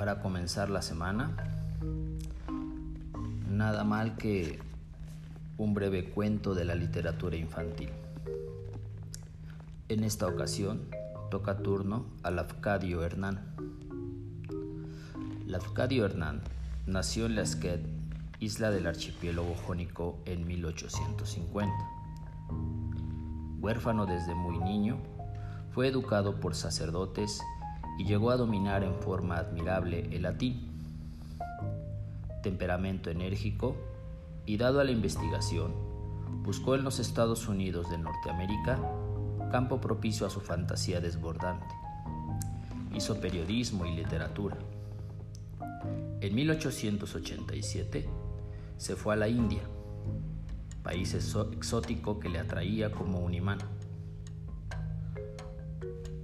para comenzar la semana, nada mal que un breve cuento de la literatura infantil. En esta ocasión toca turno a Lafcadio Hernán. Lafcadio Hernán nació en Lasquet, isla del archipiélago jónico, en 1850. Huérfano desde muy niño, fue educado por sacerdotes y llegó a dominar en forma admirable el latín. Temperamento enérgico y dado a la investigación, buscó en los Estados Unidos de Norteamérica campo propicio a su fantasía desbordante. Hizo periodismo y literatura. En 1887 se fue a la India, país exótico que le atraía como un imán.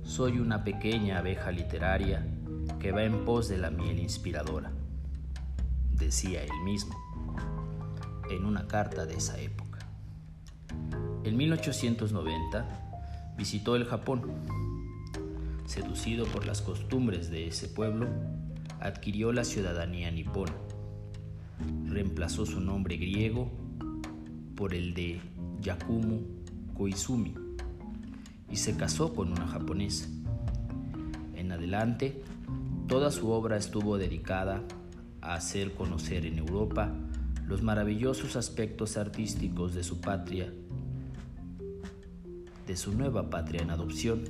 Soy una pequeña abeja literaria que va en pos de la miel inspiradora, decía él mismo en una carta de esa época. En 1890 visitó el Japón. Seducido por las costumbres de ese pueblo, adquirió la ciudadanía nipona. Reemplazó su nombre griego por el de Yakumu Koizumi y se casó con una japonesa. En adelante, toda su obra estuvo dedicada a hacer conocer en Europa los maravillosos aspectos artísticos de su patria, de su nueva patria en adopción,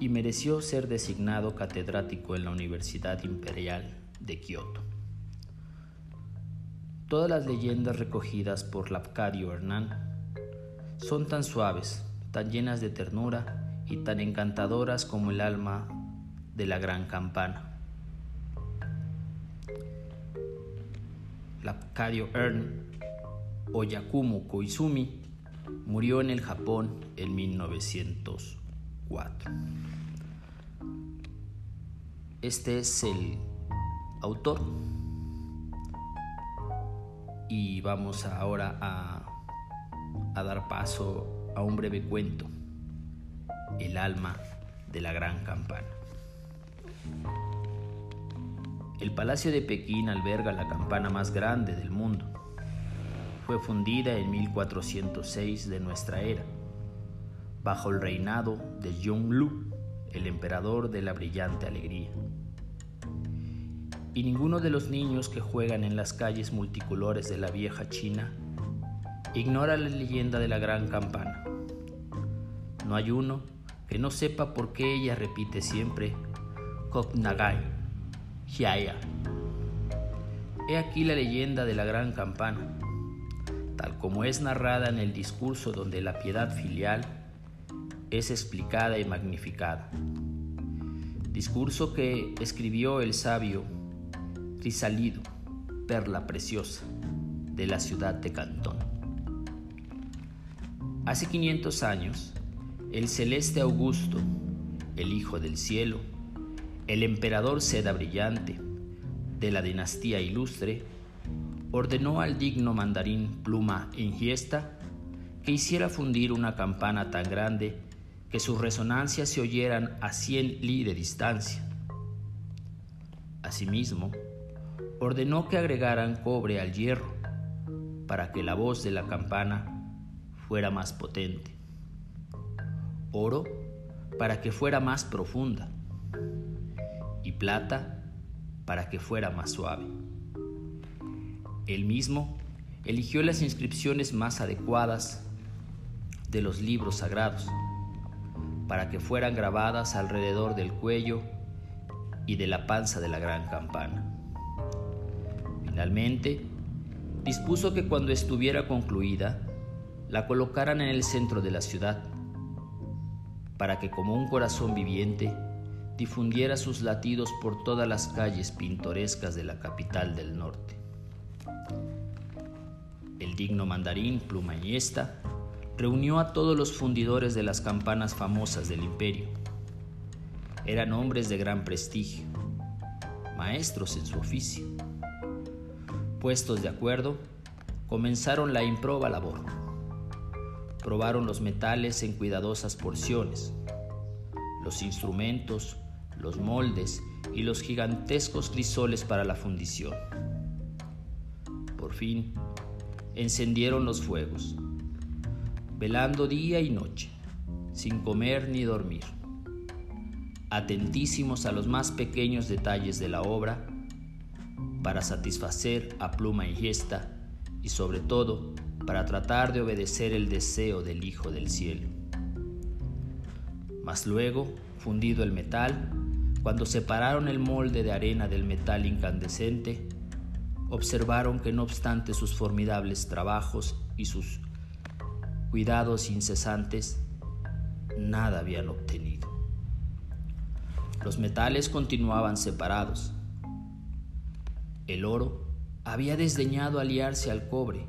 y mereció ser designado catedrático en la Universidad Imperial de Kioto. Todas las leyendas recogidas por Lafcadio Hernán son tan suaves, tan llenas de ternura y tan encantadoras como el alma de la gran campana. Lafcadio Ern o Yakumo Koizumi murió en el Japón en 1904. Este es el autor y vamos ahora a, a dar paso a un breve cuento, El alma de la gran campana. El Palacio de Pekín alberga la campana más grande del mundo. Fue fundida en 1406 de nuestra era, bajo el reinado de Yongle, el emperador de la brillante alegría. Y ninguno de los niños que juegan en las calles multicolores de la vieja China ignora la leyenda de la gran campana. No hay uno que no sepa por qué ella repite siempre Koknagai, Hyaya. He aquí la leyenda de la gran campana, tal como es narrada en el discurso donde la piedad filial es explicada y magnificada. Discurso que escribió el sabio Crisalido, perla preciosa de la ciudad de Cantón. Hace 500 años, el celeste Augusto, el Hijo del Cielo, el emperador Seda Brillante, de la dinastía ilustre, ordenó al digno mandarín Pluma Ingiesta que hiciera fundir una campana tan grande que sus resonancias se oyeran a cien li de distancia. Asimismo, ordenó que agregaran cobre al hierro para que la voz de la campana fuera más potente, oro para que fuera más profunda y plata para que fuera más suave. Él mismo eligió las inscripciones más adecuadas de los libros sagrados para que fueran grabadas alrededor del cuello y de la panza de la gran campana. Finalmente, dispuso que cuando estuviera concluida, la colocaran en el centro de la ciudad, para que como un corazón viviente difundiera sus latidos por todas las calles pintorescas de la capital del norte. El digno mandarín Pluma reunió a todos los fundidores de las campanas famosas del imperio. Eran hombres de gran prestigio, maestros en su oficio. Puestos de acuerdo, comenzaron la improba labor probaron los metales en cuidadosas porciones, los instrumentos los moldes y los gigantescos crisoles para la fundición. Por fin, encendieron los fuegos, velando día y noche, sin comer ni dormir, atentísimos a los más pequeños detalles de la obra, para satisfacer a pluma y gesta y sobre todo para tratar de obedecer el deseo del Hijo del Cielo. Mas luego, fundido el metal, cuando separaron el molde de arena del metal incandescente, observaron que no obstante sus formidables trabajos y sus cuidados incesantes, nada habían obtenido. Los metales continuaban separados. El oro había desdeñado aliarse al cobre.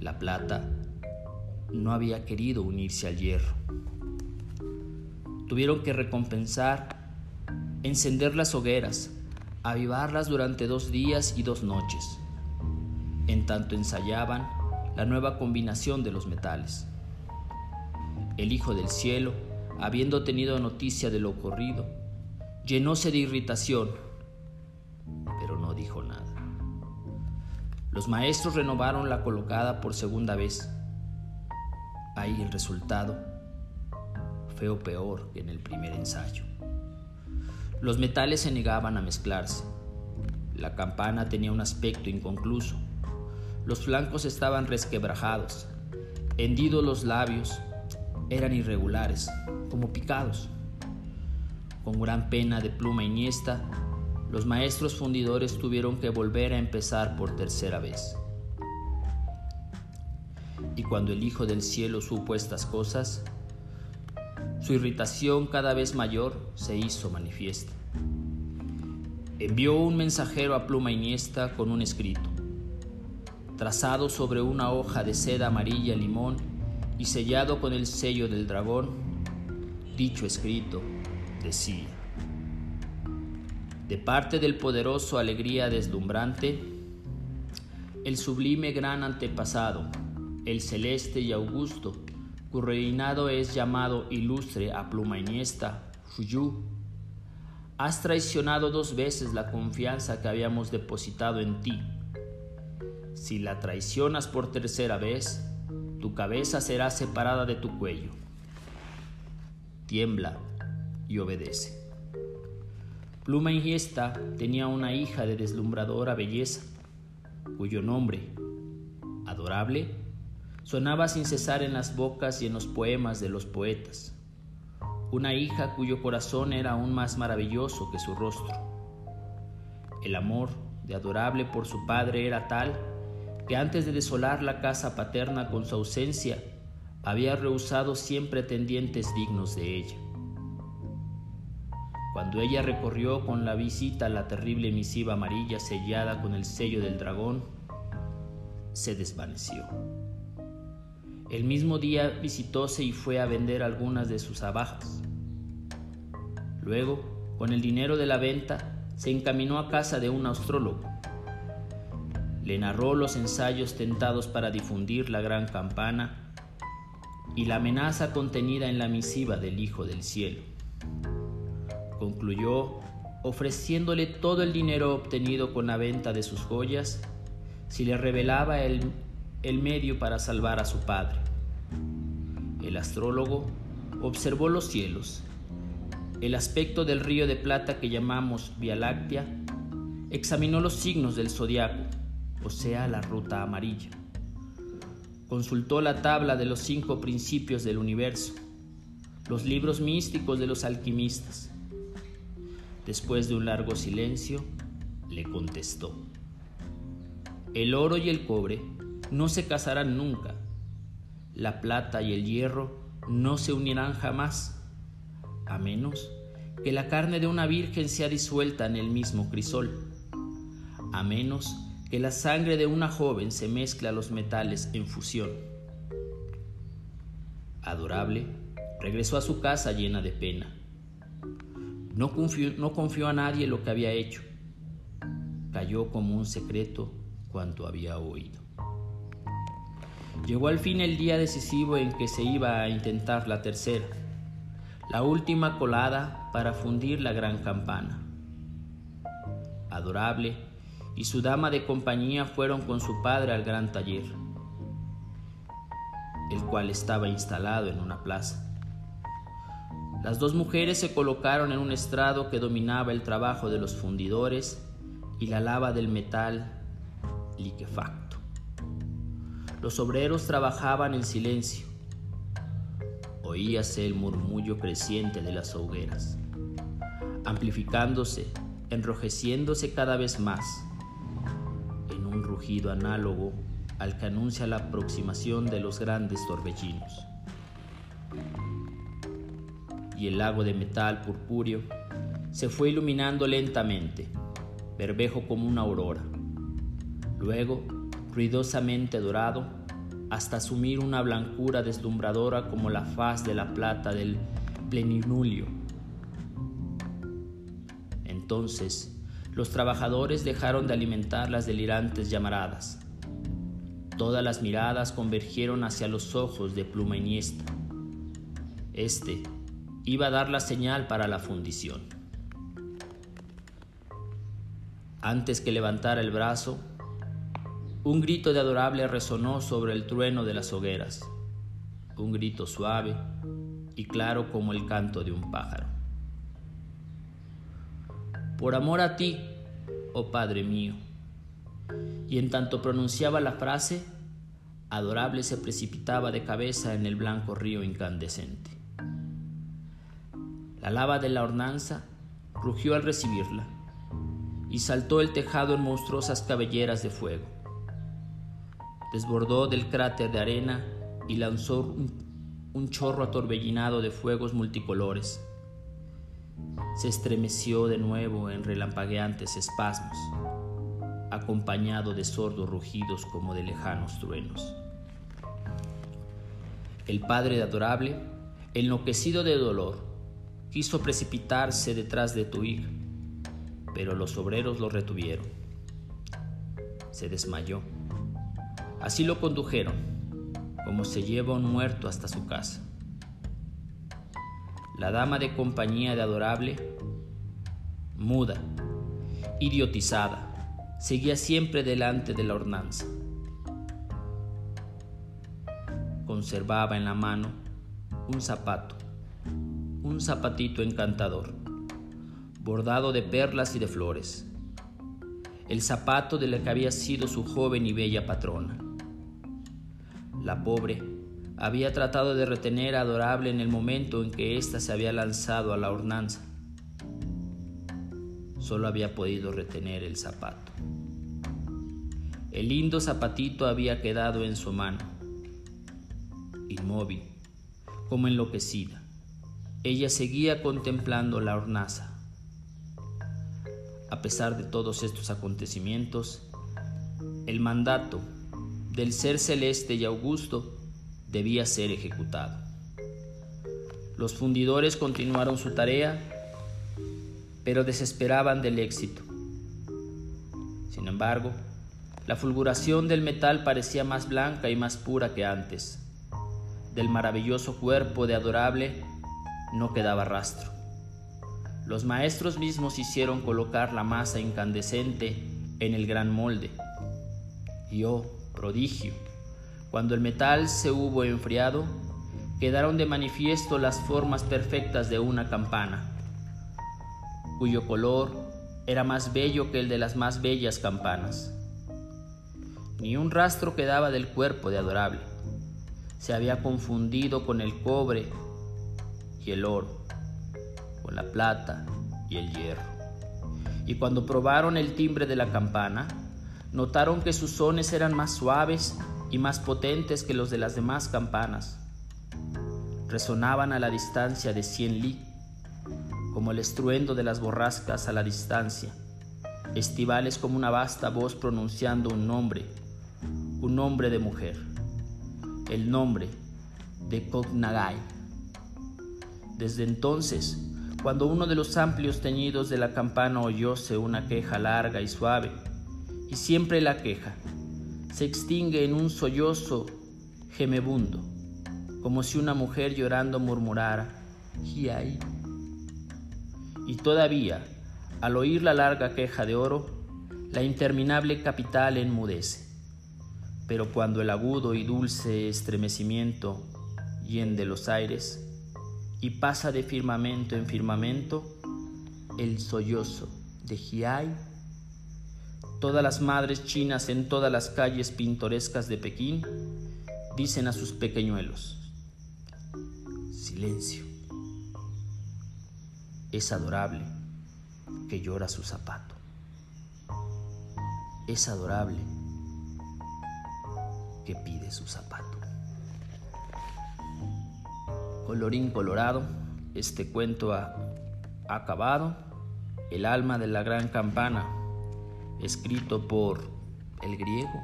La plata no había querido unirse al hierro tuvieron que recompensar, encender las hogueras, avivarlas durante dos días y dos noches, en tanto ensayaban la nueva combinación de los metales. El Hijo del Cielo, habiendo tenido noticia de lo ocurrido, llenóse de irritación, Los maestros renovaron la colocada por segunda vez. Ahí el resultado o peor que en el primer ensayo. Los metales se negaban a mezclarse. La campana tenía un aspecto inconcluso. Los flancos estaban resquebrajados. Hendidos los labios, eran irregulares, como picados. Con gran pena de pluma iniesta, los maestros fundidores tuvieron que volver a empezar por tercera vez. Y cuando el Hijo del Cielo supo estas cosas, su irritación cada vez mayor se hizo manifiesta. Envió un mensajero a pluma iniesta con un escrito, trazado sobre una hoja de seda amarilla limón y sellado con el sello del dragón. Dicho escrito decía, de parte del poderoso alegría deslumbrante, el sublime gran antepasado, el celeste y augusto, tu reinado es llamado ilustre a pluma iniesta, Fuyu. Has traicionado dos veces la confianza que habíamos depositado en ti. Si la traicionas por tercera vez, tu cabeza será separada de tu cuello. Tiembla y obedece. Pluma Iniesta tenía una hija de deslumbradora belleza, cuyo nombre, adorable, sonaba sin cesar en las bocas y en los poemas de los poetas. Una hija cuyo corazón era aún más maravilloso que su rostro. El amor de adorable por su padre era tal que antes de desolar la casa paterna con su ausencia, había rehusado cien pretendientes dignos de ella. Cuando ella recorrió con la visita la terrible misiva amarilla sellada con el sello del dragón, se desvaneció. El mismo día visitóse y fue a vender algunas de sus abajas. Luego, con el dinero de la venta, se encaminó a casa de un astrólogo. Le narró los ensayos tentados para difundir la gran campana y la amenaza contenida en la misiva del Hijo del Cielo. Concluyó ofreciéndole todo el dinero obtenido con la venta de sus joyas si le revelaba el el medio para salvar a su padre. El astrólogo observó los cielos, el aspecto del río de plata que llamamos Vía Láctea, examinó los signos del zodiaco, o sea, la ruta amarilla. Consultó la tabla de los cinco principios del universo, los libros místicos de los alquimistas. Después de un largo silencio, le contestó. El oro y el cobre no se casarán nunca. La plata y el hierro no se unirán jamás, a menos que la carne de una virgen sea disuelta en el mismo crisol, a menos que la sangre de una joven se mezcle a los metales en fusión. Adorable, regresó a su casa llena de pena. No confió, no confió a nadie lo que había hecho. Cayó como un secreto cuanto había oído. Llegó al fin el día decisivo en que se iba a intentar la tercera. la última colada para fundir la gran campana. Adorable y su dama de compañía fueron con su padre al gran taller, el cual estaba instalado en una plaza. Las dos mujeres se colocaron en un estrado que dominaba el trabajo de los fundidores y la lava del metal liquefacto. Los obreros trabajaban en silencio. Oíase el murmullo creciente de las hogueras, amplificándose, enrojeciéndose cada vez más, en un rugido análogo al que anuncia la aproximación de los grandes torbellinos y el lago de metal purpúreo se fue iluminando lentamente, berbejo como una aurora. Luego, ruidosamente dorado, hasta asumir una blancura deslumbradora como la faz de la plata del plenilunio. Entonces, los trabajadores dejaron de alimentar las delirantes llamaradas. Todas las miradas convergieron hacia los ojos de Pluma Iniesta. Este, iba a dar la señal para la fundición. Antes que levantara el brazo, un grito de adorable resonó sobre el trueno de las hogueras, un grito suave y claro como el canto de un pájaro. Por amor a ti, oh Padre mío. Y en tanto pronunciaba la frase, adorable se precipitaba de cabeza en el blanco río incandescente. La lava de la hornanza rugió al recibirla y saltó el tejado en monstruosas cabelleras de fuego. Desbordó del cráter de arena y lanzó un, chorro atorbellinado de fuegos multicolores. Se estremeció de nuevo en relampagueantes espasmos, acompañado de sordos rugidos como de lejanos truenos. El padre adorable, enloquecido de dolor, quiso precipitarse detrás de tu hija, pero los obreros lo retuvieron. Se desmayó. Así lo condujeron, como se lleva un muerto hasta su casa. La dama de compañía de Adorable, muda, idiotizada, seguía siempre delante de la hornanza. Conservaba en la mano un zapato un zapatito encantador, bordado de perlas y de flores, el zapato de la que había sido su joven y bella patrona. La pobre había tratado de retener a Adorable en el momento en que ésta se había lanzado a la hornanza. Solo había podido retener el zapato. El lindo zapatito había quedado en su mano, inmóvil, como enloquecida. Ella seguía contemplando la hornaza. A pesar de todos estos acontecimientos, el mandato del ser celeste y augusto debía ser ejecutado. Los fundidores continuaron su tarea, pero desesperaban del éxito. Sin embargo, la fulguración del metal parecía más blanca y más pura que antes. Del maravilloso cuerpo de adorable no quedaba rastro. Los maestros mismos hicieron colocar la masa incandescente en el gran molde. Y oh, prodigio, cuando el metal se hubo enfriado, quedaron de manifiesto las formas perfectas de una campana, cuyo color era más bello que el de las más bellas campanas. Ni un rastro quedaba del cuerpo de adorable. Se había confundido con el cobre el oro, con la plata y el hierro. Y cuando probaron el timbre de la campana, notaron que sus sones eran más suaves y más potentes que los de las demás campanas. Resonaban a la distancia de cien li, como el estruendo de las borrascas a la distancia, estivales como una vasta voz pronunciando un nombre, un nombre de mujer, el nombre de Koknagai. Desde entonces, cuando uno de los amplios teñidos de la campana oyóse una queja larga y suave, y siempre la queja, se extingue en un sollozo gemebundo, como si una mujer llorando murmurara, Hiai. Y todavía, al oír la larga queja de oro, la interminable capital enmudece. Pero cuando el agudo y dulce estremecimiento hiende los aires y pasa de firmamento en firmamento, el sollozo de Hiai, todas las madres chinas en todas las calles pintorescas de Pekín dicen a sus pequeñuelos, silencio, es adorable que llora su zapato, es adorable que pide su zapato. Colorín colorado, este cuento ha acabado. El alma de la gran campana, escrito por el griego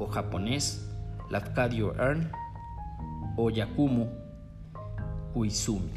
o japonés Lafcadio Ern o Yakumo Kuizumi.